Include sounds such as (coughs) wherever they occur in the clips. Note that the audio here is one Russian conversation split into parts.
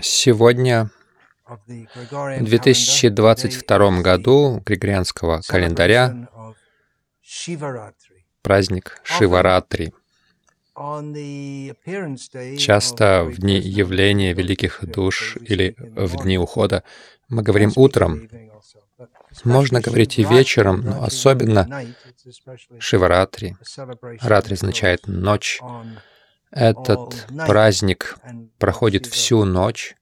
Сегодня, в 2022 году Григорианского календаря, праздник Шиваратри. Часто в дни явления великих душ или в дни ухода мы говорим утром. Можно говорить и вечером, но особенно Шиваратри. Ратри означает ночь. Этот праздник проходит всю ночь.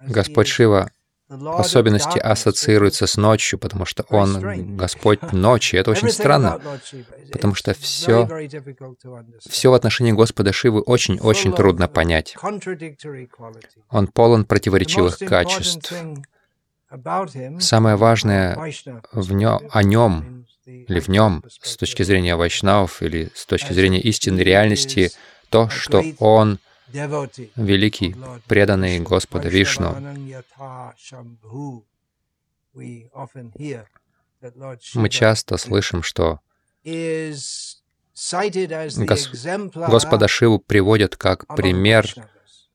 Господь Шива в особенности ассоциируется с ночью, потому что Он Господь (laughs) ночи. Это очень странно, потому что все, все в отношении Господа Шивы очень-очень трудно понять. Он полон противоречивых качеств. Самое важное в нем, о нем или в нем с точки зрения вайшнавов или с точки зрения истинной реальности, то, что он великий, преданный Господа Вишну. Мы часто слышим, что Гос Господа Шиву приводят как пример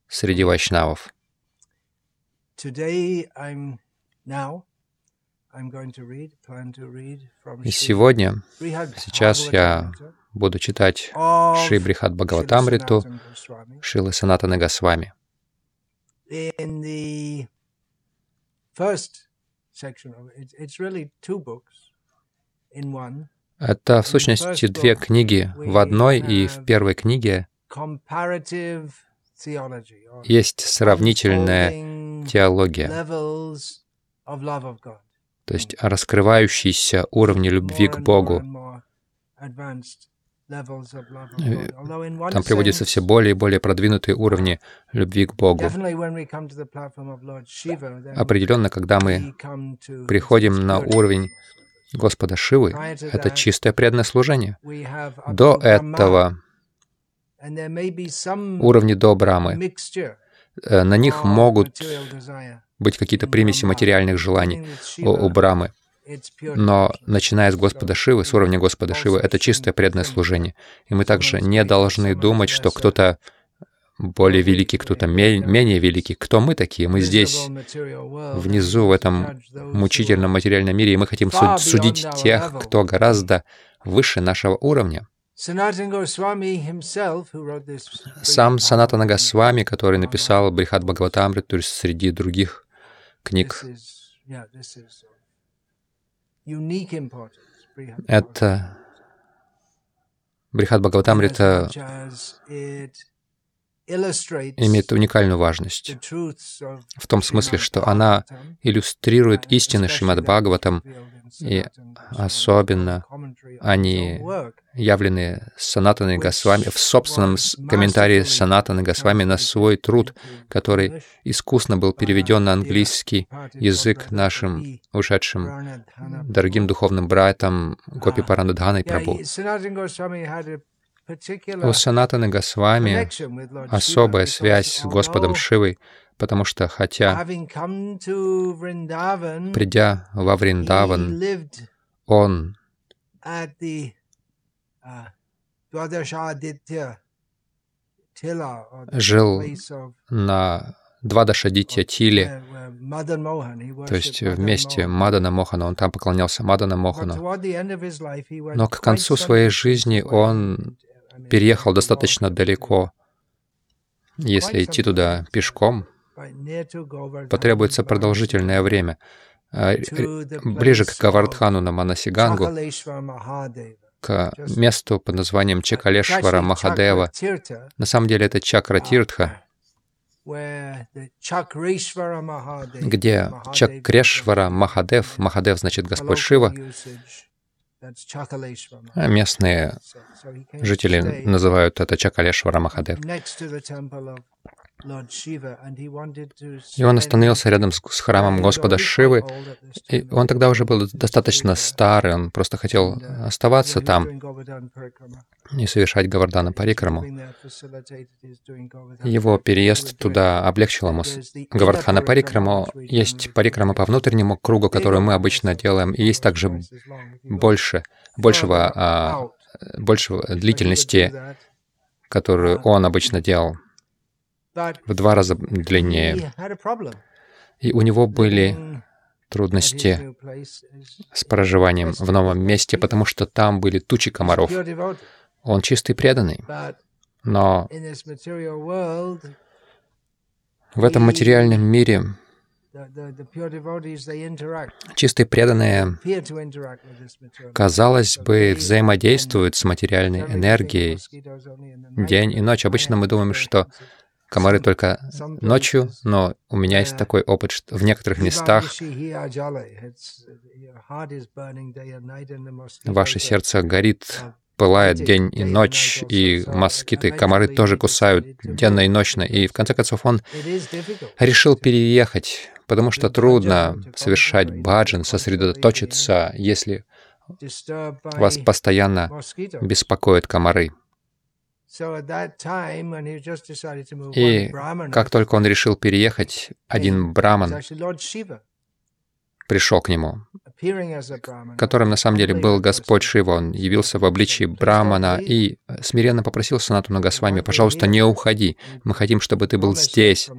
среди вайшнавов. И сегодня, сейчас я буду читать Шри Брихат Бхагаватамриту Шилы Санатаны Госвами. Это, в сущности, две книги в одной, и в первой книге есть сравнительная теология, то есть раскрывающиеся уровни любви к Богу. Там приводятся все более и более продвинутые уровни любви к Богу. Определенно, когда мы приходим на уровень Господа Шивы, это чистое преданное служение. До этого уровни до Брамы, э, на них могут быть какие-то примеси материальных желаний у, у Брамы. Но начиная с Господа Шивы, с уровня Господа Шивы, это чистое преданное служение. И мы также не должны думать, что кто-то более великий, кто-то менее великий. Кто мы такие? Мы здесь, внизу, в этом мучительном материальном мире, и мы хотим судить тех, кто гораздо выше нашего уровня. Сам Санатана Госвами, который написал Брихат Бхагаватамриту среди других книг, это Брихат Бхагаватамрита имеет уникальную важность в том смысле, что она иллюстрирует истины Шримад Бхагаватам, и особенно они явлены Санатаной Госвами в собственном комментарии Санатаны Госвами на свой труд, который искусно был переведен на английский язык нашим ушедшим дорогим духовным братом Гопи Паранадханой Прабhu. У Санатаны Госвами особая связь с Господом Шивой, потому что хотя, придя во Вриндаван, он жил на Двадашадитья Тиле, то есть вместе Мадана Мохана, он там поклонялся Мадана Мохану. Но к концу своей жизни он переехал достаточно далеко. Если идти туда пешком, потребуется продолжительное время. А, ближе к Гавардхану на Манасигангу, к месту под названием Чакалешвара Махадева. На самом деле это Чакра Тиртха, где Чакрешвара Махадев, Махадев значит Господь Шива, а местные жители называют это Чакалешвара Махадев. И он остановился рядом с, храмом Господа Шивы, и он тогда уже был достаточно старый, он просто хотел оставаться там и совершать Гавардана Парикраму. Его переезд туда облегчил ему Гавардхана Парикраму. Есть парикрама по внутреннему кругу, которую мы обычно делаем, и есть также больше, большего а, больше длительности, которую он обычно делал, в два раза длиннее. И у него были трудности с проживанием в новом месте, потому что там были тучи комаров. Он чистый преданный, но в этом материальном мире чистые преданные, казалось бы, взаимодействуют с материальной энергией день и ночь. Обычно мы думаем, что комары только ночью, но у меня есть такой опыт, что в некоторых местах ваше сердце горит пылает день и ночь, и москиты, комары тоже кусают денно и ночно. И в конце концов он решил переехать, потому что трудно совершать баджан, сосредоточиться, если вас постоянно беспокоят комары. И как только он решил переехать, один браман пришел к нему, которым на самом деле был Господь Шива. Он явился в обличии Брамана и смиренно попросил Санату Нагасвами, «Пожалуйста, не уходи, мы хотим, чтобы ты был здесь».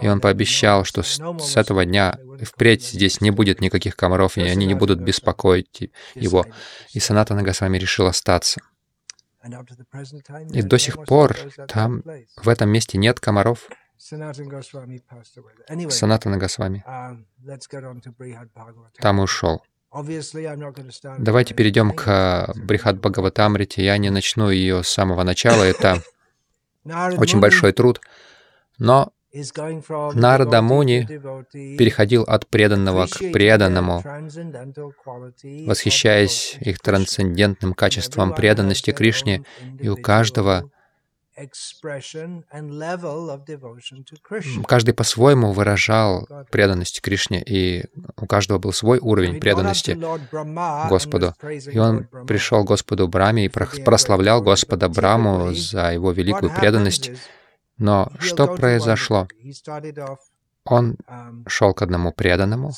И он пообещал, что с этого дня впредь здесь не будет никаких комаров, и они не будут беспокоить его. И Саната Нагасвами решил остаться. И до сих пор там, в этом месте нет комаров. Санатана Госвами. Um, там ушел. Давайте перейдем к Брихат Бхагаватамрите. Я не начну ее с самого начала. Это (laughs) очень большой труд. Но Нарада Муни переходил от преданного к преданному, восхищаясь их трансцендентным качеством преданности Кришне, и у каждого Каждый по-своему выражал преданность Кришне, и у каждого был свой уровень преданности Господу. И он пришел к Господу Браме и прославлял Господа Браму за его великую преданность. Но что произошло? Он um, шел к одному преданному,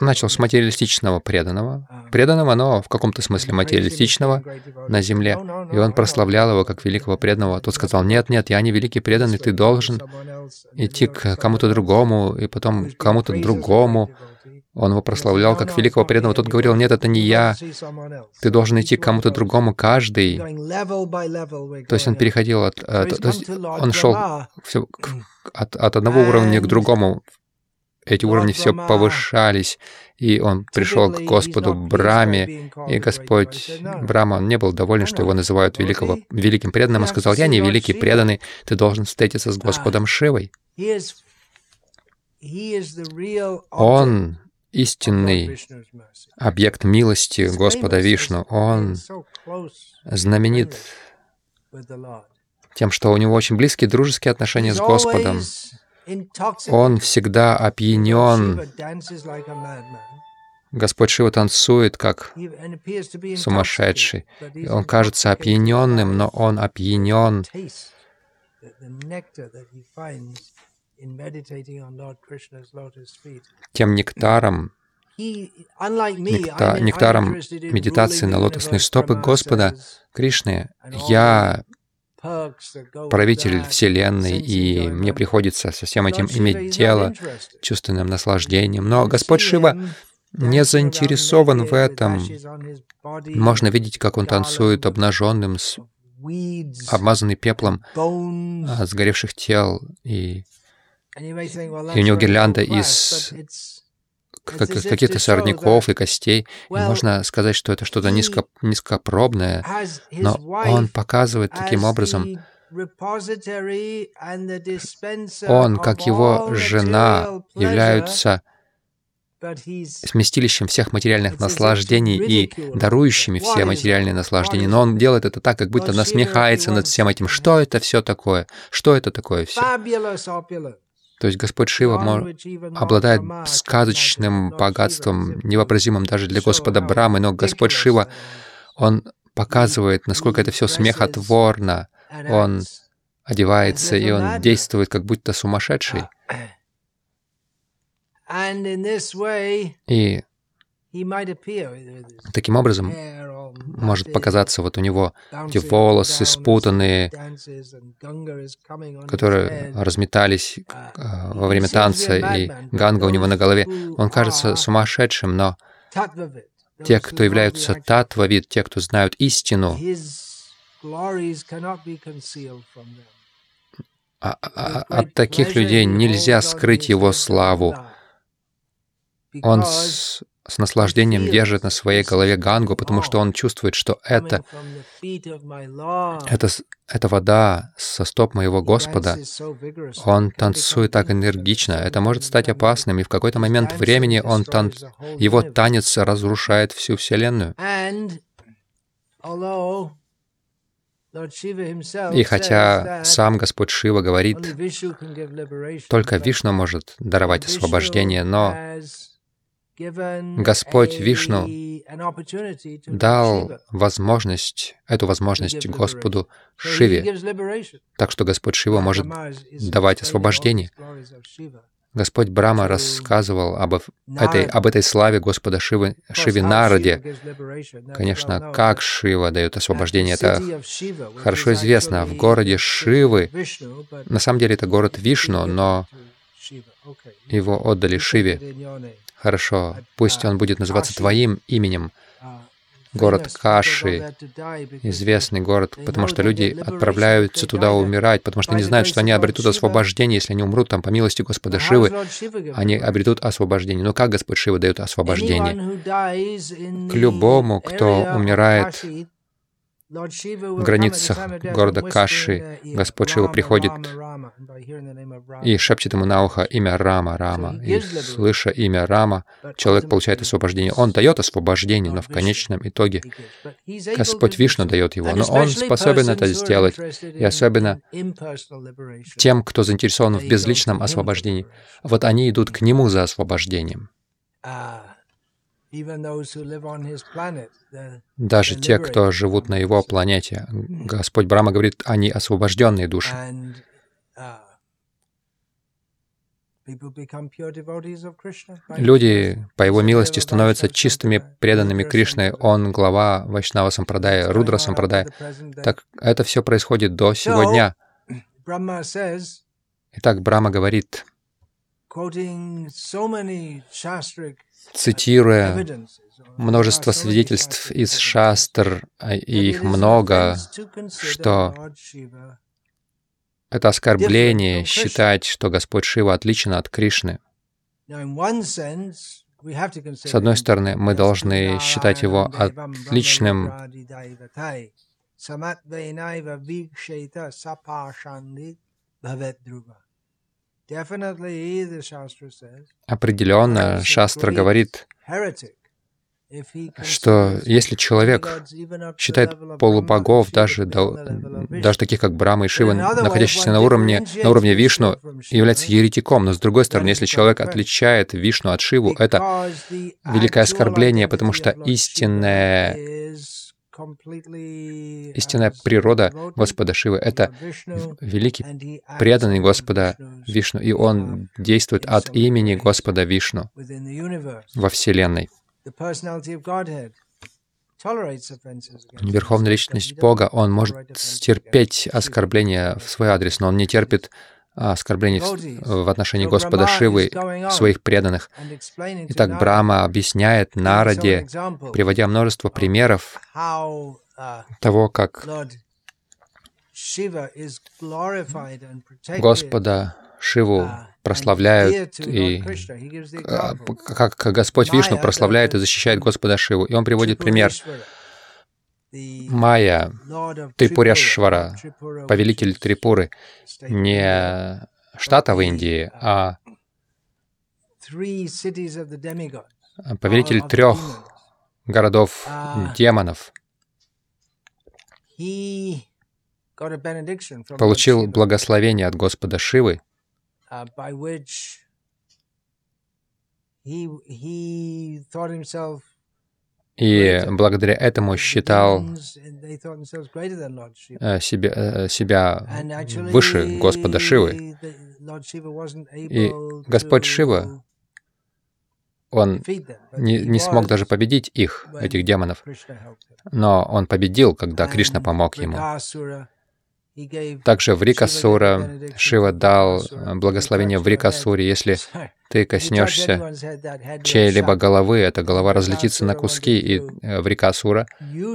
начал с материалистичного преданного, а. преданного, но в каком-то смысле материалистичного на земле, и он прославлял его как великого преданного. Тот сказал, нет, нет, я не великий преданный, ты должен идти к кому-то другому, и потом к кому-то другому. Он его прославлял как великого преданного. Тот говорил, нет, это не я, ты должен идти к кому-то другому, каждый. То есть он переходил от... от то есть он шел все, от, от одного уровня к другому, эти уровни все повышались, и он пришел к Господу Браме, и Господь Брама, он не был доволен, что его называют великого, великим преданным, и сказал, «Я не великий преданный, ты должен встретиться с Господом Шивой». Он истинный объект милости Господа Вишну. Он знаменит тем, что у него очень близкие дружеские отношения с Господом. Он всегда опьянен. Господь Шива танцует как сумасшедший. Он кажется опьяненным, но он опьянен тем нектаром, некта, нектаром медитации на лотосные стопы Господа Кришны. Я правитель Вселенной, и мне приходится со всем этим иметь дело, чувственным наслаждением. Но Господь Шива не заинтересован в этом. Можно видеть, как он танцует обнаженным, с обмазанный пеплом а, сгоревших тел, и, и у него гирлянда из каких-то сорняков и костей. И можно сказать, что это что-то низко, низкопробное, но он показывает таким образом, он, как его жена, являются сместилищем всех материальных наслаждений и дарующими все материальные наслаждения. Но он делает это так, как будто насмехается над всем этим. Что это все такое? Что это такое все? То есть Господь Шива обладает сказочным богатством, невообразимым даже для Господа Брамы, но Господь Шива, Он показывает, насколько это все смехотворно. Он одевается, и он действует как будто сумасшедший. И таким образом может показаться, вот у него эти волосы спутанные, которые разметались uh, во время танца, и ганга у него на голове. Он кажется сумасшедшим, но те, кто являются татвавид, те, кто знают истину, а, а, от таких людей нельзя скрыть его славу. Он с, с наслаждением держит на своей голове гангу, потому что он чувствует, что это, это, это вода со стоп моего Господа. Он танцует так энергично. Это может стать опасным, и в какой-то момент времени он тан... его танец разрушает всю Вселенную. И хотя сам Господь Шива говорит, только Вишну может даровать освобождение, но Господь Вишну дал возможность, эту возможность Господу Шиве. Так что Господь Шива может давать освобождение. Господь Брама рассказывал об этой, об этой славе Господа Шивы, Шиве Нараде. Конечно, как Шива дает освобождение, это хорошо известно. В городе Шивы, на самом деле это город Вишну, но его отдали Шиве. Хорошо, пусть он будет называться твоим именем город Каши, известный город, потому что люди отправляются туда умирать, потому что они знают, что они обретут освобождение, если они умрут там по милости Господа Шивы, они обретут освобождение. Но как Господь Шива дает освобождение? К любому, кто умирает в границах города Каши Господь Шива приходит и шепчет ему на ухо имя Рама, Рама. И слыша имя Рама, человек получает освобождение. Он дает освобождение, но в конечном итоге Господь Вишну дает его. Но он способен это сделать. И особенно тем, кто заинтересован в безличном освобождении. Вот они идут к Нему за освобождением. Даже те, кто живут на его планете, Господь Брама говорит, они освобожденные души. Uh, Люди, по его милости, становятся чистыми, преданными Кришне. Он глава Вайшнава Сампрадая, Рудра Сампрадая. Так это все происходит до сего дня. Итак, Брама говорит, цитируя множество свидетельств из шастр, а, и их много, что это оскорбление считать, что Господь Шива отличен от Кришны. С одной стороны, мы должны считать его отличным Определенно, Шастра говорит, что если человек считает полубогов, даже, даже таких как Брама и Шива, находящихся на уровне, на уровне Вишну, является еретиком. Но с другой стороны, если человек отличает Вишну от Шиву, это великое оскорбление, потому что истинное Истинная природа Господа Шивы — это великий преданный Господа Вишну, и он действует от имени Господа Вишну во Вселенной. Верховная личность Бога, он может стерпеть оскорбления в свой адрес, но он не терпит оскорблений в отношении Господа Шивы, своих преданных. Итак, Брама объясняет Нараде, приводя множество примеров того, как Господа Шиву прославляют, и как Господь Вишну прославляет и защищает Господа Шиву. И он приводит пример. Майя, Трипуряшвара, повелитель Трипуры, не штата в Индии, а повелитель трех городов демонов, получил благословение от Господа Шивы, и благодаря этому считал э, себя, э, себя выше Господа Шивы. И Господь Шива, Он не, не смог даже победить их, этих демонов, но Он победил, когда Кришна помог ему. Также в Рикасура Шива дал благословение в Рикасуре. Если ты коснешься чьей-либо головы, эта голова разлетится на куски, и э, в Рикасура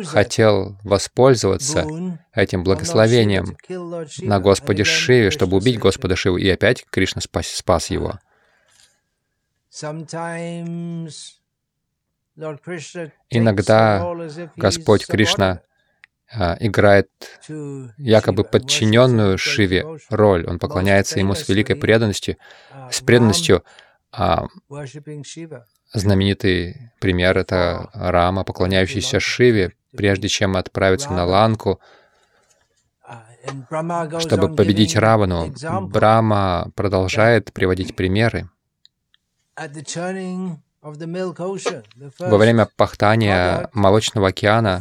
хотел воспользоваться этим благословением на Господе Шиве, чтобы убить Господа Шиву, и опять Кришна спас, спас его. Иногда Господь Кришна играет якобы подчиненную Шиве роль. Он поклоняется ему с великой преданностью, с преданностью. А знаменитый пример — это Рама, поклоняющийся Шиве, прежде чем отправиться на Ланку, чтобы победить Равану. Брама продолжает приводить примеры. Во время пахтания молочного океана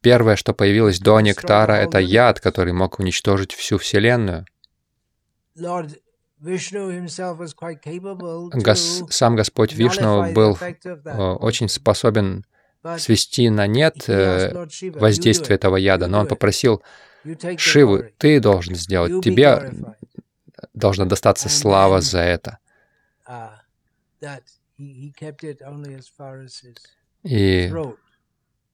первое, что появилось до нектара, это яд, который мог уничтожить всю Вселенную. Гос, сам Господь Вишну был очень способен свести на нет э, воздействие этого яда, но он попросил Шиву, ты должен сделать, тебе должна достаться слава за это. И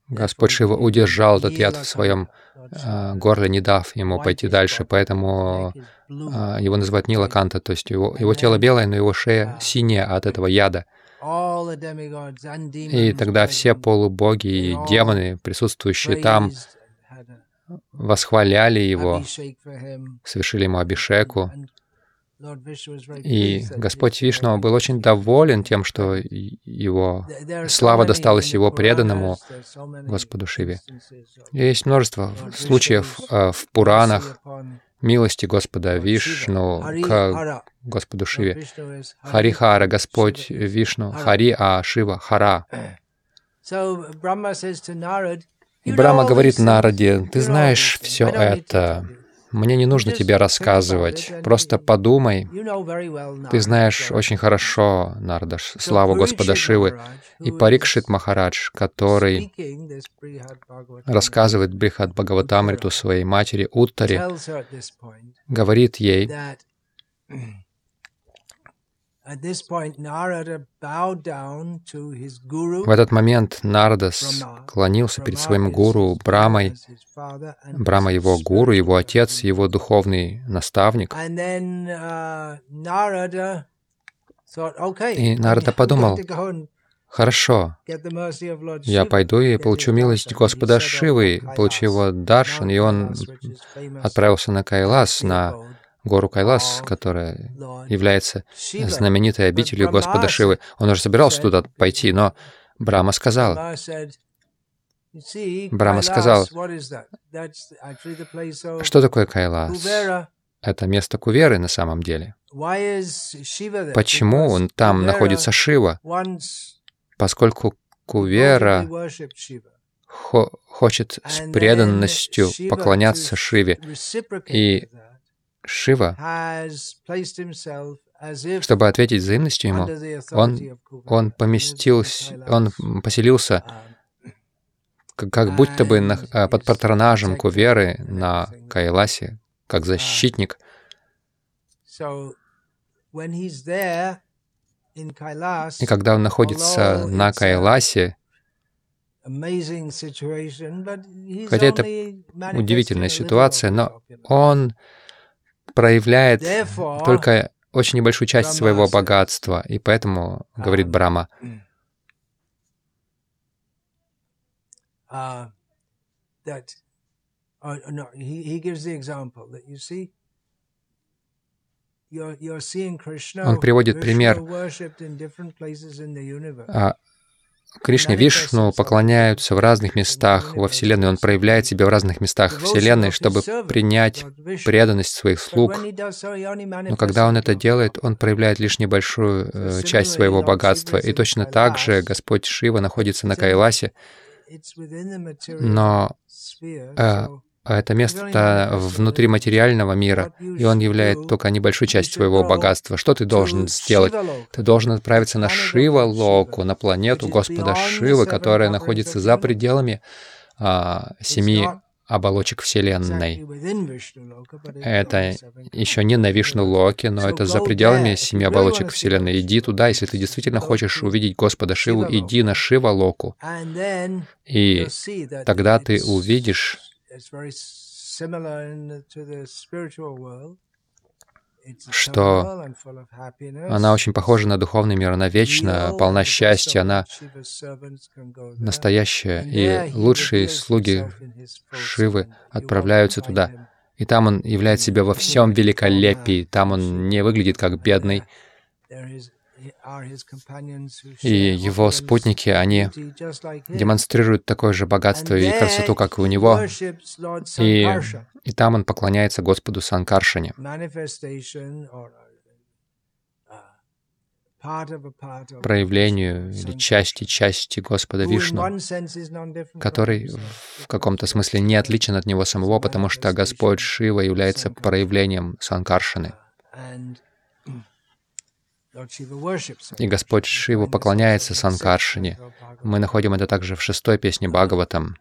Господь Шива удержал этот яд в своем э, горле, не дав ему пойти дальше, поэтому э, его называют Нилаканта, то есть его, его тело белое, но его шея синяя от этого яда. И тогда все полубоги и демоны, присутствующие там, восхваляли его, совершили ему абишеку, и Господь Вишну был очень доволен тем, что его слава досталась его преданному Господу Шиве. Есть множество случаев э, в Пуранах милости Господа Вишну к Господу Шиве. Харихара, Господь Вишну, Хари, а Шива, Хара. И Брахма говорит Нараде, ты знаешь все это, мне не нужно тебе рассказывать, просто подумай. Ты знаешь очень хорошо, Нардаш, славу Господа Шивы. И Парикшит Махарадж, который рассказывает Брихат Бхагаватамриту своей матери Уттаре, говорит ей, в этот момент Нарада склонился перед своим гуру Брамой. Брама его гуру, его отец, его духовный наставник. Uh, и Нарада (laughs) подумал, Хорошо, я пойду и получу милость Господа Шивы, получу его даршан, и он отправился на Кайлас, на гору Кайлас, которая является знаменитой обителью Господа Шивы. Он уже собирался туда пойти, но Брама сказал, Брама сказал, что такое Кайлас? Это место Куверы на самом деле. Почему он там находится Шива? Поскольку Кувера хо хочет с преданностью поклоняться Шиве, и Шива, чтобы ответить взаимностью ему, он, он поместился, он поселился как, будто бы на, а, под патронажем Куверы на Кайласе, как защитник. И когда он находится на Кайласе, хотя это удивительная ситуация, но он проявляет только очень небольшую часть своего богатства, и поэтому, говорит Брама, он приводит пример. Кришне Вишну поклоняются в разных местах во Вселенной. Он проявляет себя в разных местах Вселенной, чтобы принять преданность своих слуг. Но когда он это делает, он проявляет лишь небольшую э, часть своего богатства. И точно так же Господь Шива находится на Кайласе, но э, а это место внутри материального мира, и он являет только небольшую часть своего богатства. Что ты должен сделать? Ты должен отправиться на Шива-локу, на планету Господа Шивы, которая находится за пределами а, семи оболочек Вселенной. Это еще не на Вишну-локе, но это за пределами семи оболочек Вселенной. Иди туда, если ты действительно хочешь увидеть Господа Шиву, иди на Шива-локу. И тогда ты увидишь что она очень похожа на духовный мир, она вечна, полна счастья, она настоящая, и лучшие слуги Шивы отправляются туда. И там он являет себя во всем великолепии, там он не выглядит как бедный, и его спутники, они демонстрируют такое же богатство и красоту, как и у него. И, и там он поклоняется Господу Санкаршине. Проявлению или части части Господа Вишну, который в каком-то смысле не отличен от него самого, потому что Господь Шива является проявлением Санкаршины. И Господь Шива поклоняется Санкаршине. Мы находим это также в шестой песне Бхагаватам.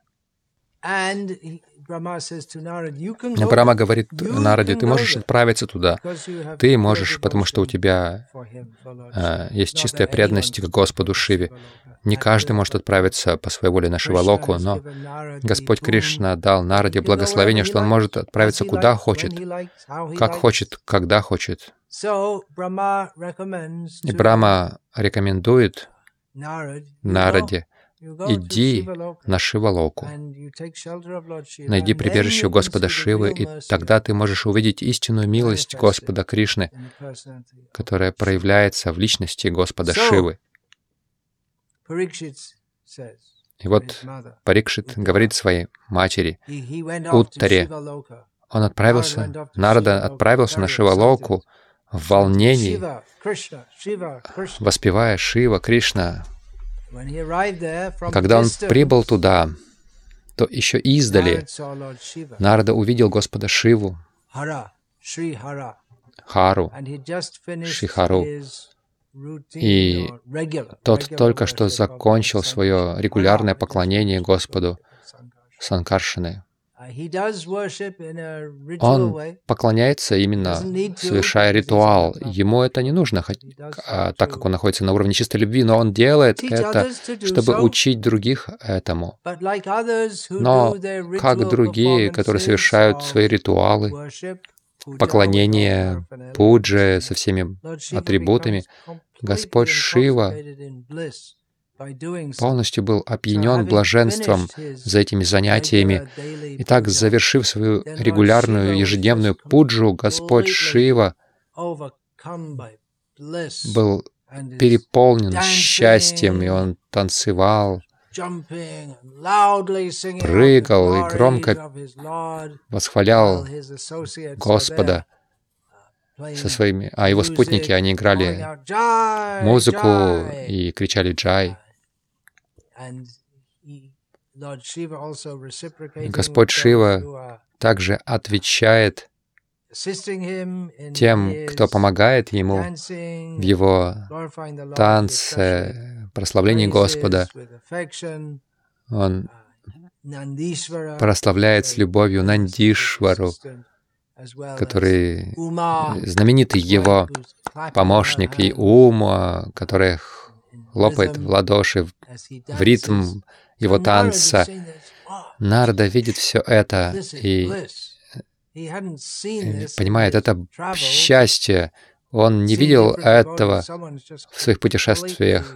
Брама говорит Нараде, ты можешь отправиться туда. Ты можешь, потому что у тебя э, есть чистая преданность к Господу Шиве. Не каждый может отправиться по своей воле на Шивалоку, но Господь Кришна дал Нараде благословение, что он может отправиться куда хочет, как хочет, когда хочет. И Брама рекомендует Нараде иди на Шивалоку, найди прибежище у Господа Шивы, и тогда ты можешь увидеть истинную милость Господа Кришны, которая проявляется в личности Господа Шивы. И вот Парикшит говорит своей матери, Уттаре, он отправился, Нарада отправился на Шивалоку в волнении, воспевая Шива, Кришна, когда он прибыл туда, то еще издали Нарада увидел Господа Шиву, Хару, Шихару, и тот только что закончил свое регулярное поклонение Господу Санкаршины. Он поклоняется именно совершая ритуал. Ему это не нужно, а, так как он находится на уровне чистой любви, но он делает это, чтобы учить других этому. Но как другие, которые совершают свои ритуалы, поклонение пуджи со всеми атрибутами, Господь Шива полностью был опьянен блаженством за этими занятиями. И так, завершив свою регулярную ежедневную пуджу, Господь Шива был переполнен счастьем, и он танцевал, прыгал и громко восхвалял Господа со своими, а его спутники, они играли музыку и кричали «Джай». Господь Шива также отвечает тем, кто помогает ему в его танце, прославлении Господа. Он прославляет с любовью Нандишвару, который знаменитый его помощник и Ума, который хлопает в ладоши в ритм его танца. Нарда видит все это и понимает, это счастье. Он не видел этого в своих путешествиях.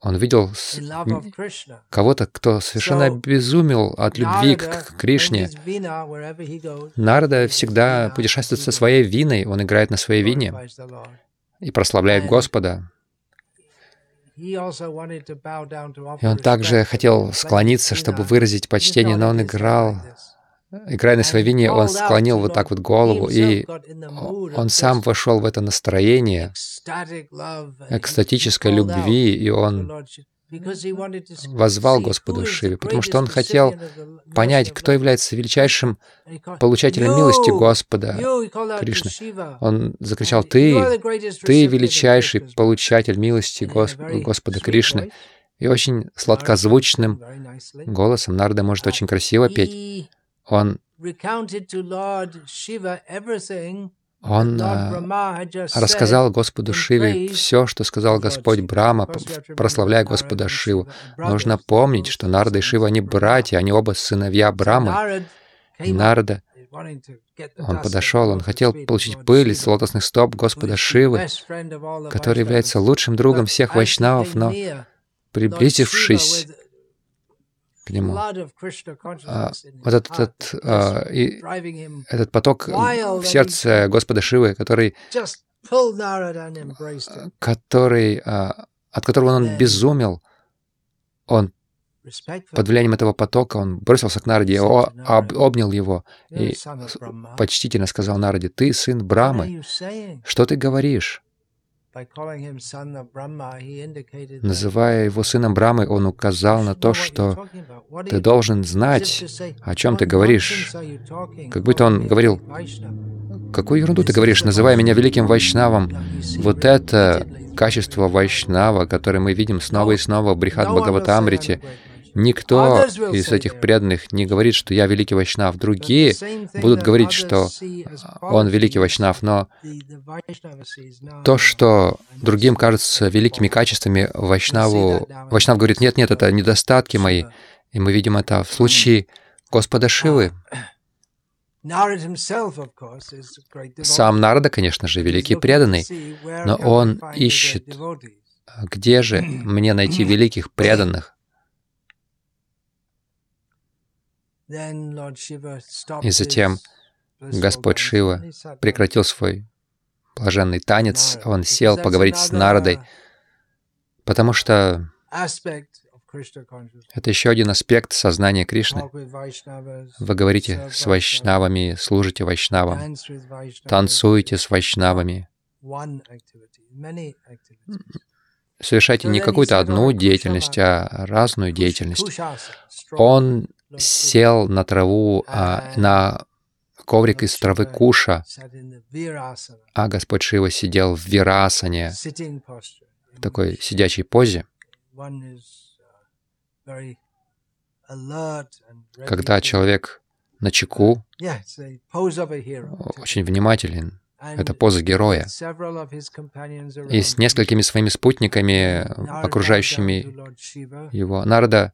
Он видел кого-то, кто совершенно обезумел от любви к Кришне. Нарда всегда путешествует со своей виной, он играет на своей вине и прославляет Господа. И он также хотел склониться, чтобы выразить почтение, но он играл, играя на своей вине, он склонил вот так вот голову, и он сам вошел в это настроение экстатической любви, и он возвал Господу Шиве, потому что он хотел понять, кто является величайшим получателем милости Господа Кришны. Он закричал, «Ты, ты величайший получатель милости Госп... Господа Кришны». И очень сладкозвучным голосом Нарда может очень красиво петь. Он он рассказал Господу Шиве все, что сказал Господь Брама, прославляя Господа Шиву. Нужно помнить, что Нарда и Шива, они братья, они оба сыновья Брамы. И Нарда, он подошел, он хотел получить пыль из лотосных стоп Господа Шивы, который является лучшим другом всех вайшнавов, но приблизившись к нему. А, вот этот, а, и, этот поток в сердце Господа Шивы, который, который, а, от которого он безумел, он под влиянием этого потока он бросился к Нарде, об, обнял его и почтительно сказал Нарде, «Ты сын Брамы, что ты говоришь?» Называя его сыном Брамы, он указал на то, что ты должен знать, о чем ты говоришь. Как будто он говорил, какую ерунду ты говоришь, называя меня великим вайшнавом. Вот это качество вайшнава, которое мы видим снова и снова в Брихат Бхагаватамрите, Никто из этих преданных не говорит, что я великий вайшнав. Другие будут говорить, что он великий вайшнав, но то, что другим кажется великими качествами, вайшнаву, вайшнав говорит, нет, нет, это недостатки мои. И мы видим это в случае Господа Шивы. (coughs) Сам Нарада, конечно же, великий преданный, но он ищет, где же мне найти (coughs) великих преданных, И затем Господь Шива прекратил свой блаженный танец, он сел поговорить с Народой, потому что это еще один аспект сознания Кришны. Вы говорите с вайшнавами, служите вайшнавам, танцуете с вайшнавами. Совершайте не какую-то одну деятельность, а разную деятельность. Он сел на траву, а, на коврик из травы куша, а Господь Шива сидел в вирасане, в такой сидячей позе. Когда человек на чеку, очень внимателен, это поза героя. И с несколькими своими спутниками, окружающими его, Нарда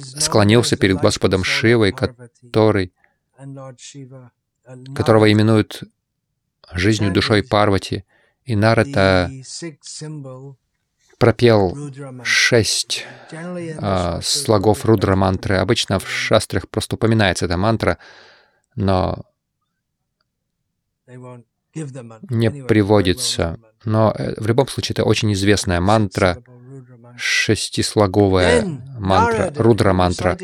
склонился перед Господом Шивой, который, которого именуют жизнью, душой Парвати. И Нарата пропел шесть а, слогов рудра мантры. Обычно в шастрах просто упоминается эта мантра, но не приводится. Но э, в любом случае это очень известная мантра, шестислоговая мантра, рудра-мантра.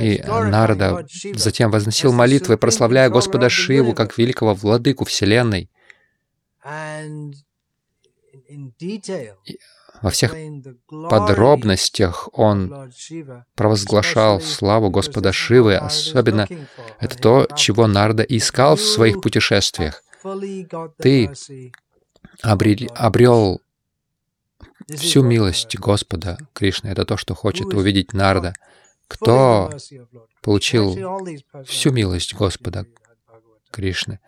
И Нарада затем возносил молитвы, прославляя Господа Шиву как великого владыку Вселенной. И во всех подробностях он провозглашал славу Господа Шивы. Особенно это то, чего Нарда искал в своих путешествиях. Ты обрел всю милость Господа Кришны. Это то, что хочет увидеть Нарда. Кто получил всю милость Господа Кришны?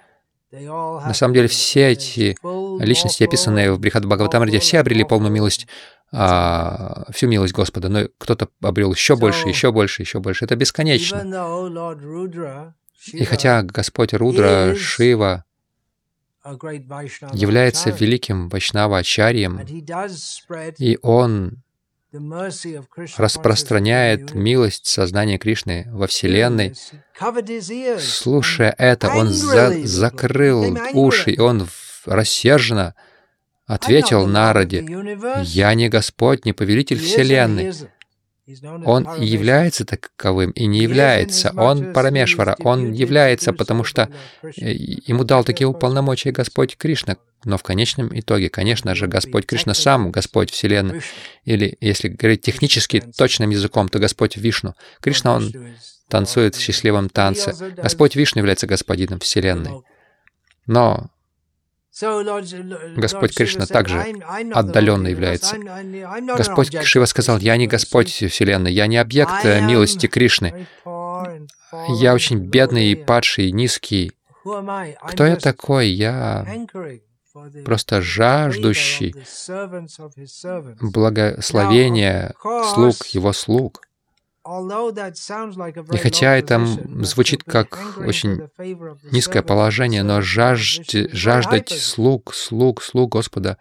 На самом деле, все эти личности, описанные в Брихат Бхагаватамрите, все обрели полную милость, а, всю милость Господа, но кто-то обрел еще больше, еще больше, еще больше. Это бесконечно. И хотя Господь Рудра, Шива, является великим Вайшнава-ачарьем, и он распространяет милость сознания Кришны во Вселенной. Слушая это, он за закрыл уши, и он рассерженно ответил Нараде, «Я не Господь, не повелитель Вселенной». Он является таковым, и не является. Он Парамешвара, он является, потому что э, ему дал такие уполномочия Господь Кришна. Но в конечном итоге, конечно же, Господь Кришна сам Господь Вселенной. Или, если говорить технически, точным языком, то Господь Вишну. Кришна, он танцует в счастливом танце. Господь Вишну является Господином Вселенной. Но Господь Кришна также отдаленно является. Господь Шива сказал, «Я не Господь Вселенной, я не объект э, милости Кришны. Я очень бедный, падший, низкий. Кто я такой? Я просто жаждущий благословения слуг, его слуг. И хотя это звучит как очень низкое положение, но жажд, жаждать слуг, слуг, слуг Господа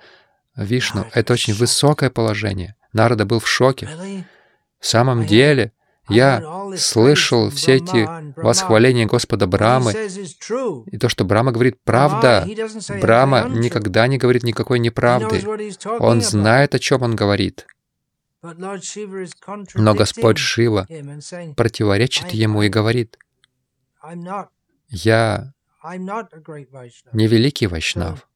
Вишну — это очень высокое положение. Народа был в шоке. В самом деле, я слышал все эти восхваления Господа Брамы, и то, что Брама говорит правда. Брама никогда не говорит никакой неправды. Он знает, о чем он говорит. Но Господь Шива противоречит ему и говорит, «Я не великий Вайшнав».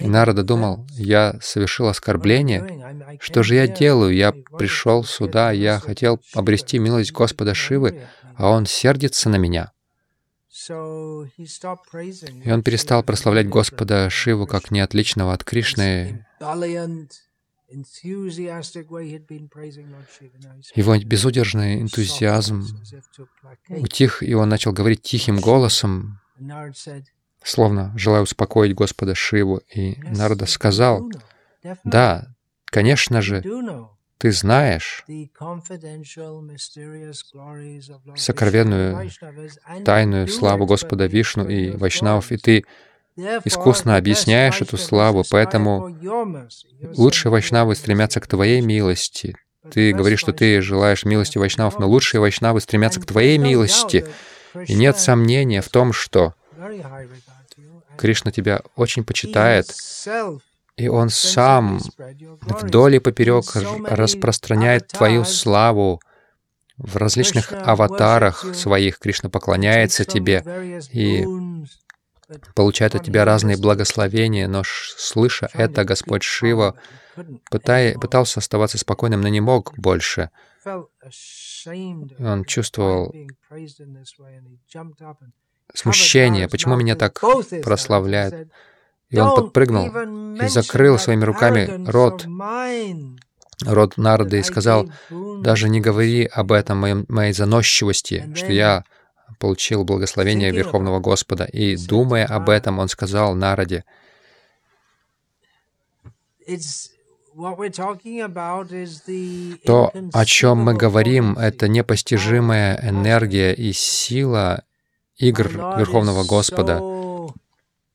И Нарада думал, я совершил оскорбление. Что же я делаю? Я пришел сюда, я хотел обрести милость Господа Шивы, а он сердится на меня. И он перестал прославлять Господа Шиву как неотличного от Кришны. Его безудержный энтузиазм утих, и он начал говорить тихим голосом, словно желая успокоить Господа Шиву. И Нарда сказал, «Да, конечно же, ты знаешь сокровенную тайную славу Господа Вишну и Вайшнавов, и ты искусно объясняешь эту славу, поэтому лучшие вайшнавы стремятся к твоей милости. Ты говоришь, что ты желаешь милости вайшнавов, но лучшие вайшнавы стремятся к твоей милости. И нет сомнения в том, что Кришна тебя очень почитает, и Он сам вдоль и поперек распространяет Твою славу. В различных аватарах своих. Кришна поклоняется Тебе и получает от Тебя разные благословения, но слыша это, Господь Шива пытай, пытался оставаться спокойным, но не мог больше. Он чувствовал смущение, почему меня так прославляют. И он подпрыгнул и закрыл своими руками рот, рот Нарды и сказал, «Даже не говори об этом, моей, моей заносчивости, что я получил благословение Верховного Господа». И, думая об этом, он сказал Нараде, то, о чем мы говорим, это непостижимая энергия и сила игр Верховного Господа.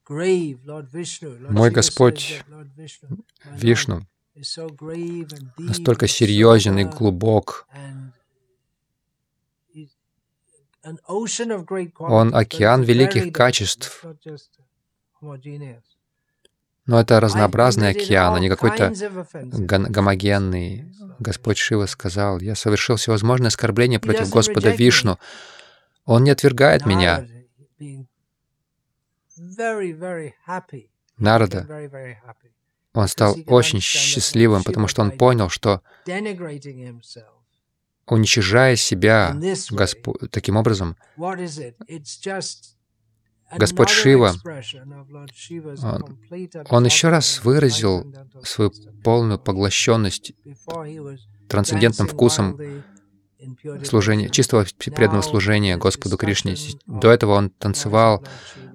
Мой Господь Вишну настолько серьезен и глубок. Он океан великих качеств. Но это разнообразный океан, а не какой-то гомогенный. Господь Шива сказал, «Я совершил всевозможные оскорбления против Господа Вишну. Он не отвергает меня. Нарада, он стал очень счастливым, потому что он понял, что уничижая себя Госп... таким образом, Господь Шива, он, он еще раз выразил свою полную поглощенность трансцендентным вкусом служения, чистого преданного служения Господу Кришне. До этого он танцевал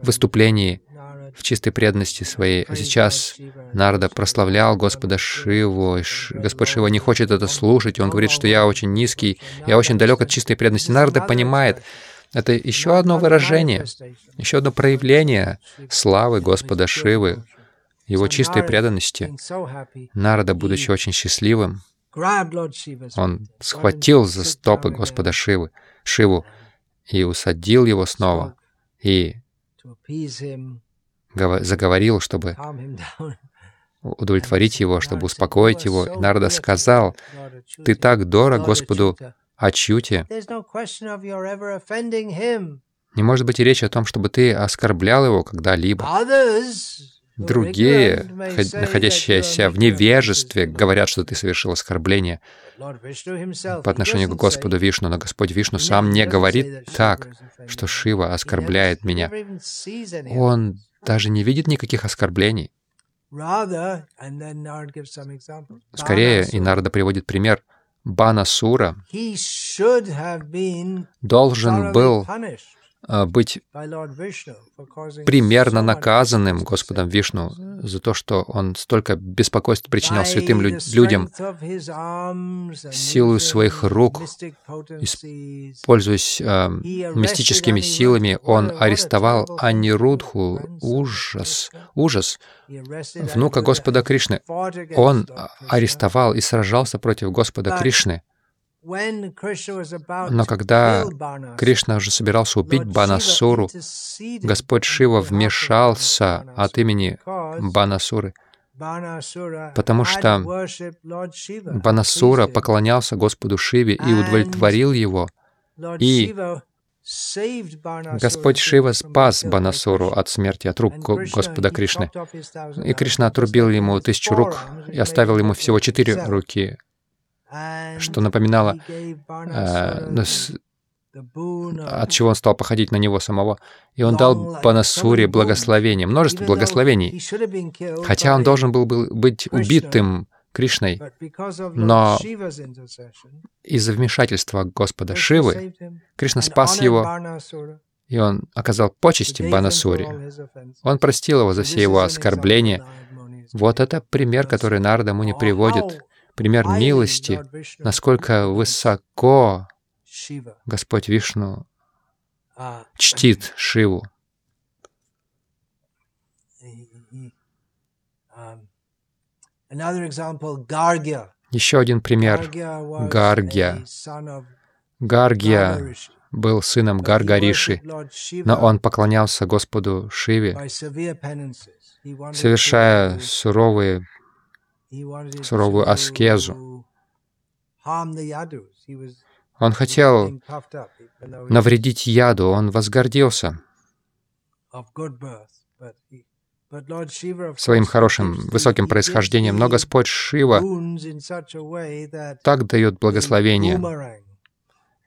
выступлении в чистой преданности своей. А сейчас Нарда прославлял Господа Шиву. Господь Шива не хочет это слушать. Он говорит, что я очень низкий, я очень далек от чистой преданности. Нарда понимает, это еще одно выражение, еще одно проявление славы Господа Шивы, его чистой преданности. Нарда, будучи очень счастливым, он схватил за стопы Господа Шивы, Шиву и усадил его снова, и заговорил, чтобы удовлетворить его, чтобы успокоить его. И Нарда сказал, «Ты так дорог Господу Ачюте. Не может быть и речи о том, чтобы ты оскорблял его когда-либо. Другие, находящиеся в невежестве, говорят, что ты совершил оскорбление. По отношению к Господу Вишну, но Господь Вишну сам не говорит так, что Шива оскорбляет меня. Он даже не видит никаких оскорблений. Скорее, и Нарда приводит пример, Банасура должен был быть примерно наказанным Господом Вишну за то, что он столько беспокойств причинял святым людям силой своих рук, пользуясь э, мистическими силами, он арестовал Анирудху, ужас, ужас, внука Господа Кришны. Он арестовал и сражался против Господа Кришны. Но когда Кришна уже собирался убить Банасуру, Господь Шива вмешался от имени Банасуры, потому что Банасура поклонялся Господу Шиве и удовлетворил его, и Господь Шива спас Банасуру от смерти, от рук Господа Кришны. И Кришна отрубил ему тысячу рук и оставил ему всего четыре руки что напоминало, э, от чего он стал походить на него самого. И он дал Панасуре благословение, множество благословений, хотя он должен был быть убитым Кришной, но из-за вмешательства Господа Шивы Кришна спас его, и он оказал почести Банасуре. Он простил его за все его оскорбления. Вот это пример, который Нарда Муни приводит пример милости, насколько высоко Господь Вишну чтит Шиву. Еще один пример — Гаргия. Гаргия был сыном Гаргариши, но он поклонялся Господу Шиве, совершая суровые суровую аскезу. Он хотел навредить яду, он возгордился своим хорошим, высоким происхождением, но Господь Шива так дает благословение,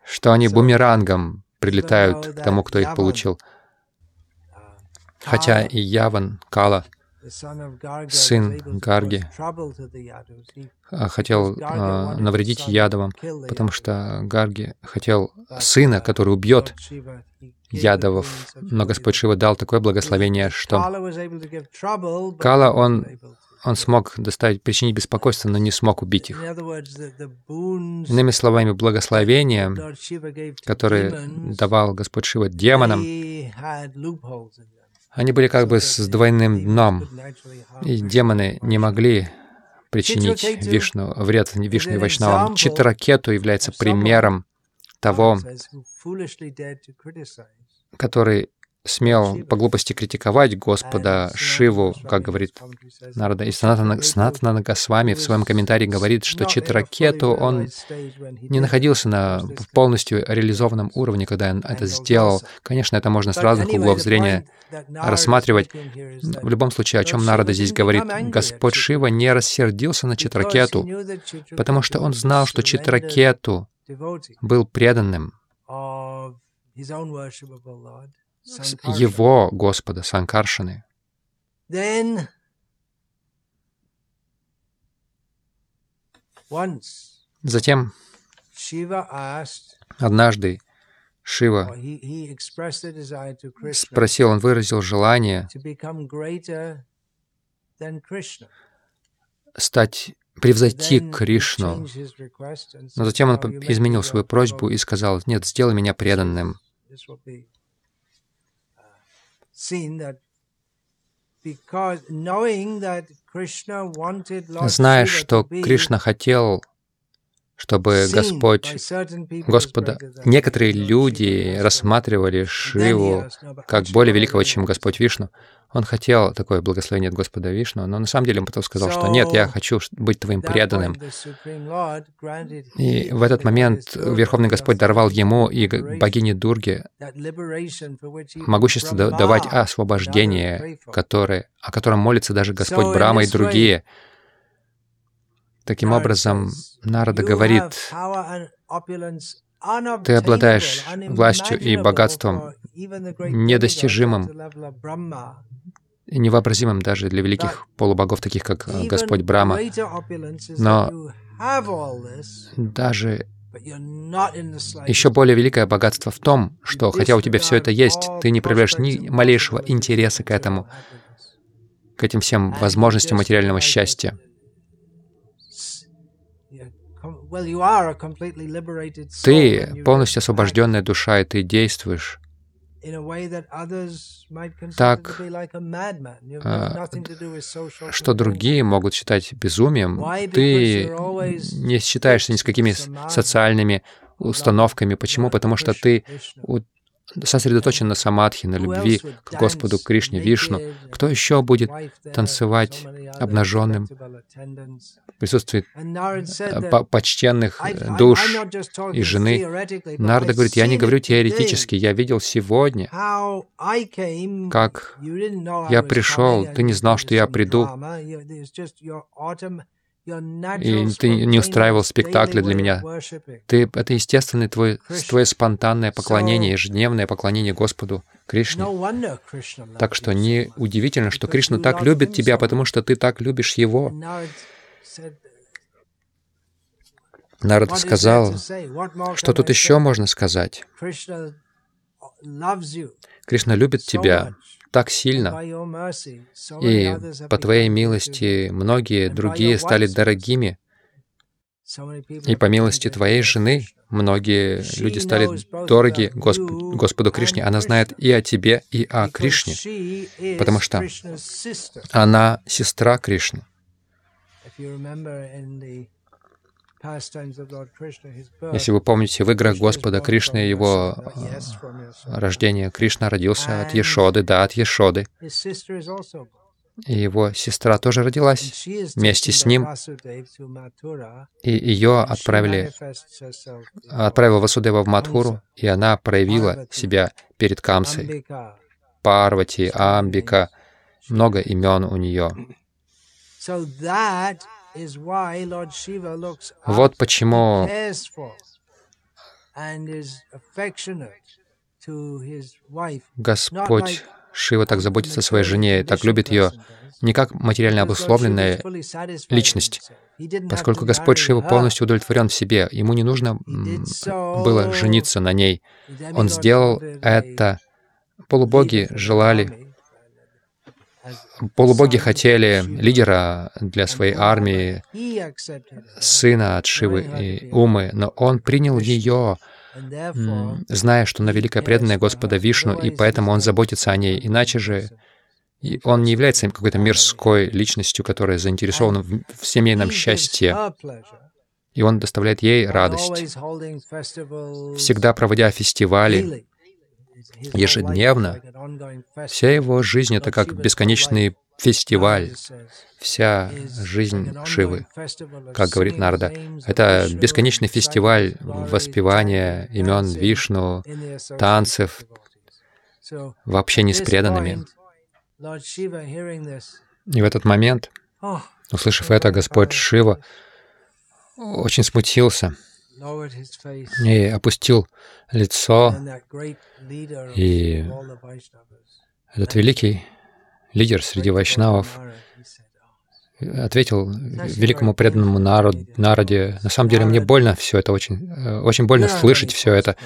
что они бумерангом прилетают к тому, кто их получил. Хотя и Яван, Кала — сын Гарги, а, хотел а, навредить Ядовам, потому что Гарги хотел сына, который убьет Ядовов. Но Господь Шива дал такое благословение, что Кала, он, он смог доставить, причинить беспокойство, но не смог убить их. Иными словами, благословения, которые давал Господь Шива демонам, они были как бы с двойным дном, и демоны не могли причинить Вишну, вред Вишну и Вайшнавам. Читракету является примером того, который смел по глупости критиковать Господа Шиву, как говорит Нарада. И Санатана, Санатана Нагасвами в своем комментарии говорит, что Читракету, он не находился на полностью реализованном уровне, когда он это сделал. Конечно, это можно с разных углов зрения рассматривать. В любом случае, о чем Нарада здесь говорит? Господь Шива не рассердился на Читракету, потому что он знал, что Читракету был преданным его Господа, Санкаршины. Затем однажды Шива спросил, он выразил желание стать, превзойти Кришну. Но затем он изменил свою просьбу и сказал, нет, сделай меня преданным зная, что Кришна хотел, чтобы Господь, Господа, некоторые люди рассматривали Шиву как более великого, чем Господь Вишну. Он хотел такое благословение от Господа Вишну, но на самом деле он потом сказал, что нет, я хочу быть твоим преданным. И в этот момент Верховный Господь даровал ему и богине Дурге могущество давать освобождение, которое, о котором молится даже Господь Брама и другие. Таким образом, Нарада говорит, ты обладаешь властью и богатством недостижимым и невообразимым даже для великих полубогов, таких как э, Господь Брама. Но даже еще более великое богатство в том, что хотя у тебя все это есть, ты не проявляешь ни малейшего интереса к этому, к этим всем возможностям материального счастья. Ты полностью освобожденная душа, и ты действуешь так, а, что другие могут считать безумием. Ты не считаешься ни с какими социальными установками. Почему? Потому что ты сосредоточен на самадхи, на любви к Господу Кришне, Вишну. Кто еще будет танцевать обнаженным в присутствии почтенных э, душ и жены? Нарда говорит, я не говорю теоретически, я видел сегодня, как я пришел, ты не знал, что я приду, и ты не устраивал спектакли для меня. Ты, это естественное твое, твое спонтанное поклонение, ежедневное поклонение Господу Кришне. Так что не удивительно, что Кришна так любит тебя, потому что ты так любишь Его. Народ сказал, что тут еще можно сказать? Кришна любит тебя так сильно, и по Твоей милости многие другие стали дорогими, и по милости Твоей жены многие люди стали дороги Госп... Господу Кришне. Она знает и о Тебе, и о Кришне, потому что она сестра Кришны. Если вы помните, в играх Господа Кришны его э, рождение, Кришна родился от Ешоды, да, от Ешоды. И его сестра тоже родилась вместе с ним. И ее отправили, отправил Васудева в Мадхуру, и она проявила себя перед Камсой. Парвати, Амбика, много имен у нее. Вот почему Господь Шива так заботится о своей жене, так любит ее, не как материально обусловленная личность, поскольку Господь Шива полностью удовлетворен в себе, ему не нужно было жениться на ней. Он сделал это. Полубоги желали Полубоги хотели лидера для своей армии, сына от Шивы и Умы, но он принял ее, зная, что она великая преданная Господа Вишну, и поэтому он заботится о ней. Иначе же он не является какой-то мирской личностью, которая заинтересована в семейном счастье. И он доставляет ей радость, всегда проводя фестивали, ежедневно. Вся его жизнь — это как бесконечный фестиваль, вся жизнь Шивы, как говорит Нарда. Это бесконечный фестиваль воспевания имен Вишну, танцев, в общении с преданными. И в этот момент, услышав это, Господь Шива очень смутился и опустил лицо, и этот великий лидер среди вайшнавов ответил великому преданному народ, народе, на самом деле мне больно все это, очень, э, очень больно слышать все это.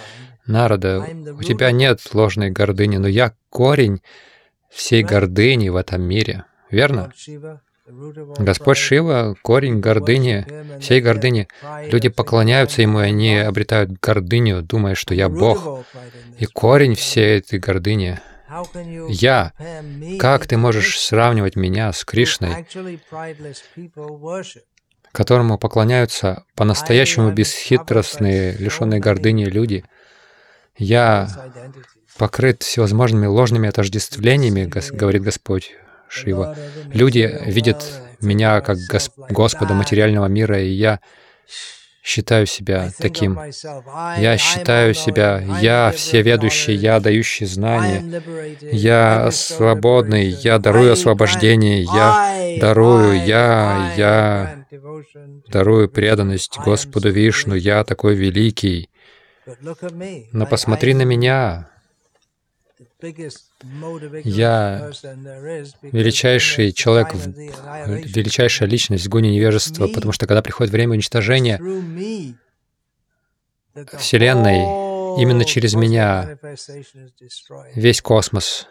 Народа, у тебя нет ложной гордыни, но я корень всей гордыни в этом мире, верно? Господь Шива — корень гордыни, всей гордыни. Люди поклоняются Ему, и они обретают гордыню, думая, что я Бог. И корень всей этой гордыни — я. Как ты можешь сравнивать меня с Кришной, которому поклоняются по-настоящему бесхитростные, лишенные гордыни люди. Я покрыт всевозможными ложными отождествлениями, говорит Господь Шива. Люди видят меня как Господа материального мира, и я считаю себя таким. Я считаю себя, я всеведущий, я дающий знания, я свободный, я дарую освобождение, я дарую, я, я дарую преданность Господу Вишну, я такой великий. Но посмотри на меня, я величайший человек, величайшая личность в гуне невежества, потому что когда приходит время уничтожения Вселенной, именно через меня весь космос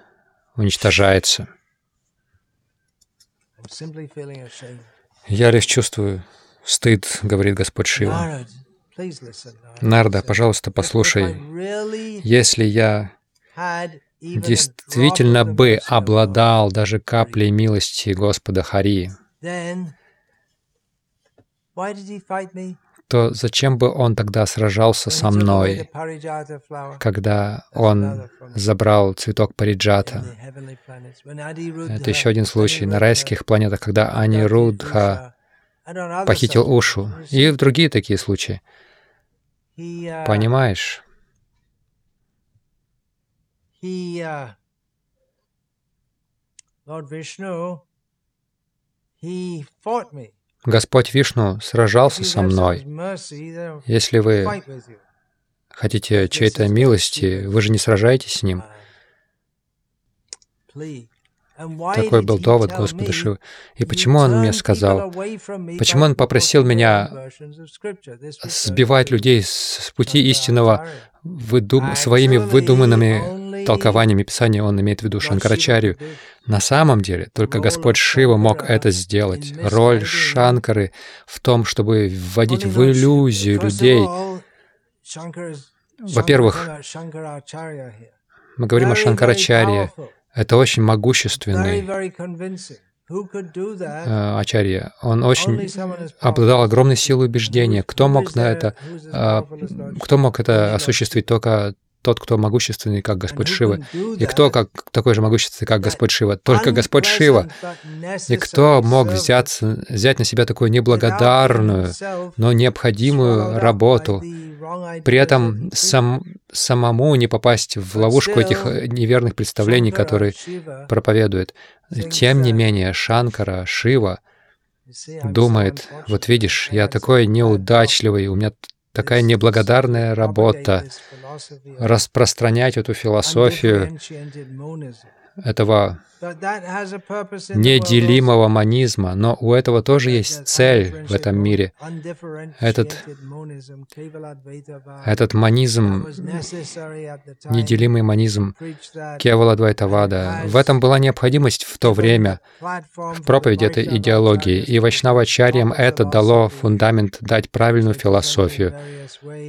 уничтожается. Я лишь чувствую стыд, говорит Господь Шива. Нарда, пожалуйста, послушай. Если я действительно бы обладал даже каплей милости Господа Хари, то зачем бы он тогда сражался со мной, когда он забрал цветок Париджата? Это еще один случай на райских планетах, когда Анирудха похитил Ушу, и в другие такие случаи. Понимаешь? He, uh, Lord Vishnu, he fought me. Господь Вишну сражался со мной. Если вы хотите чьей-то милости, вы же не сражаетесь с Ним. Такой был довод Господа Шивы. И почему Он мне сказал, почему Он попросил меня сбивать людей с пути истинного выдум... своими выдуманными толкованиями Писания он имеет в виду Шанкарачарию. На самом деле, только Господь Шива мог это сделать. Роль Шанкары в том, чтобы вводить в иллюзию людей. Во-первых, мы говорим о Шанкарачарье. Это очень могущественный э, Ачарья. Он очень обладал огромной силой убеждения. Кто мог на это, а, кто мог это осуществить? Только тот, кто могущественный, как Господь Шива. И кто как, такой же могущественный, как Господь Шива? Только Господь Шива. И кто мог взяться, взять на себя такую неблагодарную, но необходимую работу, при этом сам, самому не попасть в ловушку этих неверных представлений, которые проповедует. Тем не менее, Шанкара, Шива думает, вот видишь, я такой неудачливый, у меня такая неблагодарная работа распространять эту философию этого неделимого монизма, но у этого тоже есть цель в этом мире. Этот, этот монизм, неделимый монизм Кеваладвайтавада, в этом была необходимость в то время, в проповеди этой идеологии, и Вайшнавачарьям это дало фундамент дать правильную философию,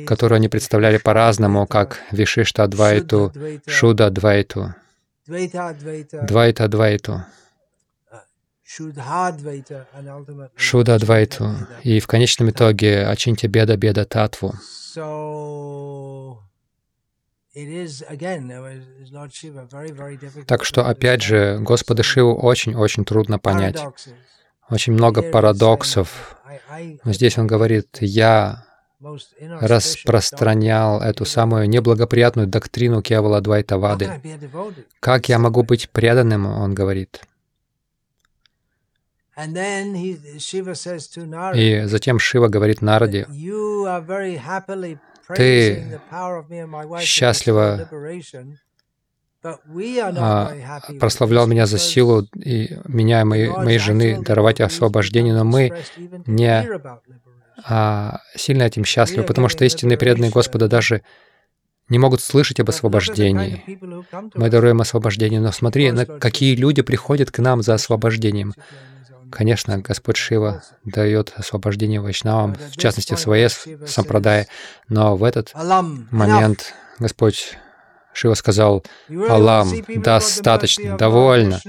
которую они представляли по-разному, как Вишишта Двайту, Шуда Двайту. Двайта Двайту, Шуда Двайту и в конечном итоге Ачинтя Беда Беда Татву. Так что, опять же, Господа Шиву очень-очень трудно понять. Очень много парадоксов. Но здесь он говорит, «Я распространял эту самую неблагоприятную доктрину Кевала Двайтавады. Как я могу быть преданным, он говорит. И затем Шива говорит Нараде, ты счастливо а, прославлял меня за силу и меня и моей, моей жены даровать освобождение, но мы не а, сильно этим счастливы, потому что истинные преданные Господа даже не могут слышать об освобождении. Мы даруем освобождение, но смотри, на какие люди приходят к нам за освобождением. Конечно, Господь Шива дает освобождение вайшнавам, в частности, в своей сампрадае, но в этот момент Господь Шива сказал, «Алам, достаточно, довольно,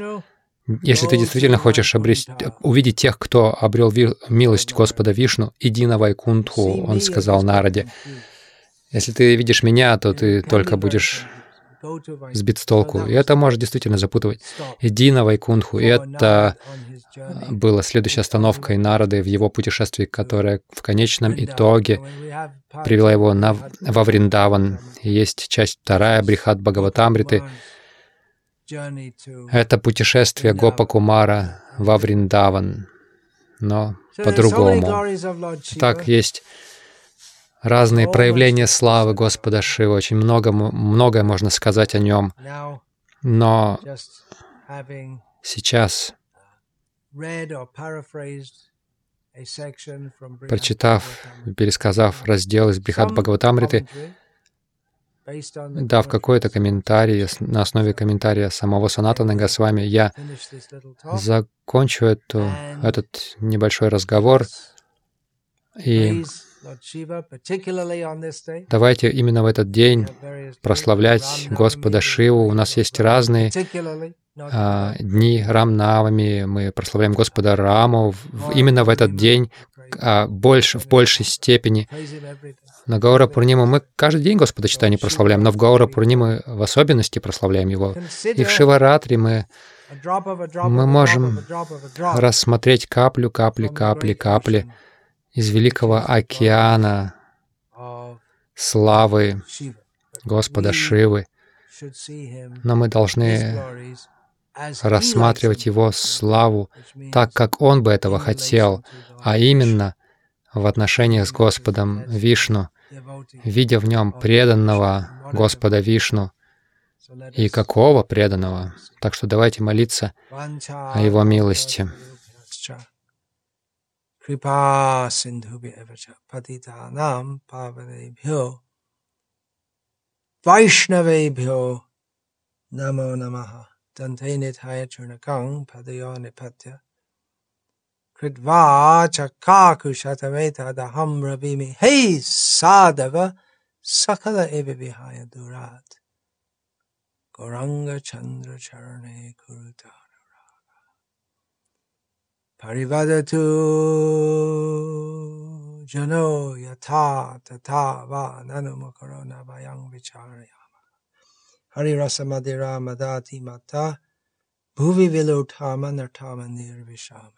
Если ты действительно хочешь обрести, увидеть тех, кто обрел милость Господа Вишну, иди на Вайкунтху, он сказал Нараде. Если ты видишь меня, то ты только будешь сбит с толку. И это может действительно запутывать. Иди на Вайкунтху. И это было следующей остановкой Нарады в его путешествии, которое в конечном итоге привела его на, во Вриндаван. Есть часть вторая Брихат Бхагаватамриты, это путешествие Гопа Кумара во Вриндаван, но по-другому. Так, есть разные проявления славы Господа Шива, очень много, многое можно сказать о нем, но сейчас, прочитав, пересказав раздел из Брихат Бхагаватамриты, Дав какой-то комментарий на основе комментария самого Санатана Госвами, я закончу эту, этот небольшой разговор. и давайте именно в этот день прославлять Господа Шиву. У нас есть разные а, дни Рамнавами, мы прославляем Господа Раму именно в этот день а, больше, в большей степени. На Гаура Пурниму мы каждый день Господа читания прославляем, но в Гаура Пурниму в особенности прославляем Его. И в Шиваратре мы, мы можем рассмотреть каплю, капли, капли, капли из великого океана славы Господа Шивы. Но мы должны рассматривать Его славу так, как Он бы этого хотел, а именно в отношениях с Господом Вишну, видя в нем преданного Господа Вишну. И какого преданного? Так что давайте молиться о Его милости. Churnakang padayo nipatya Kritva chakaku shatameta कृत्वा चक्काकुशतमेतदहं रविमि हे साधव, सकल एव विहाय दूरात्। गौरङ्गचन्द्रचरणे कुरुतानुराग परिवदतु जनो यथा निर्विशाम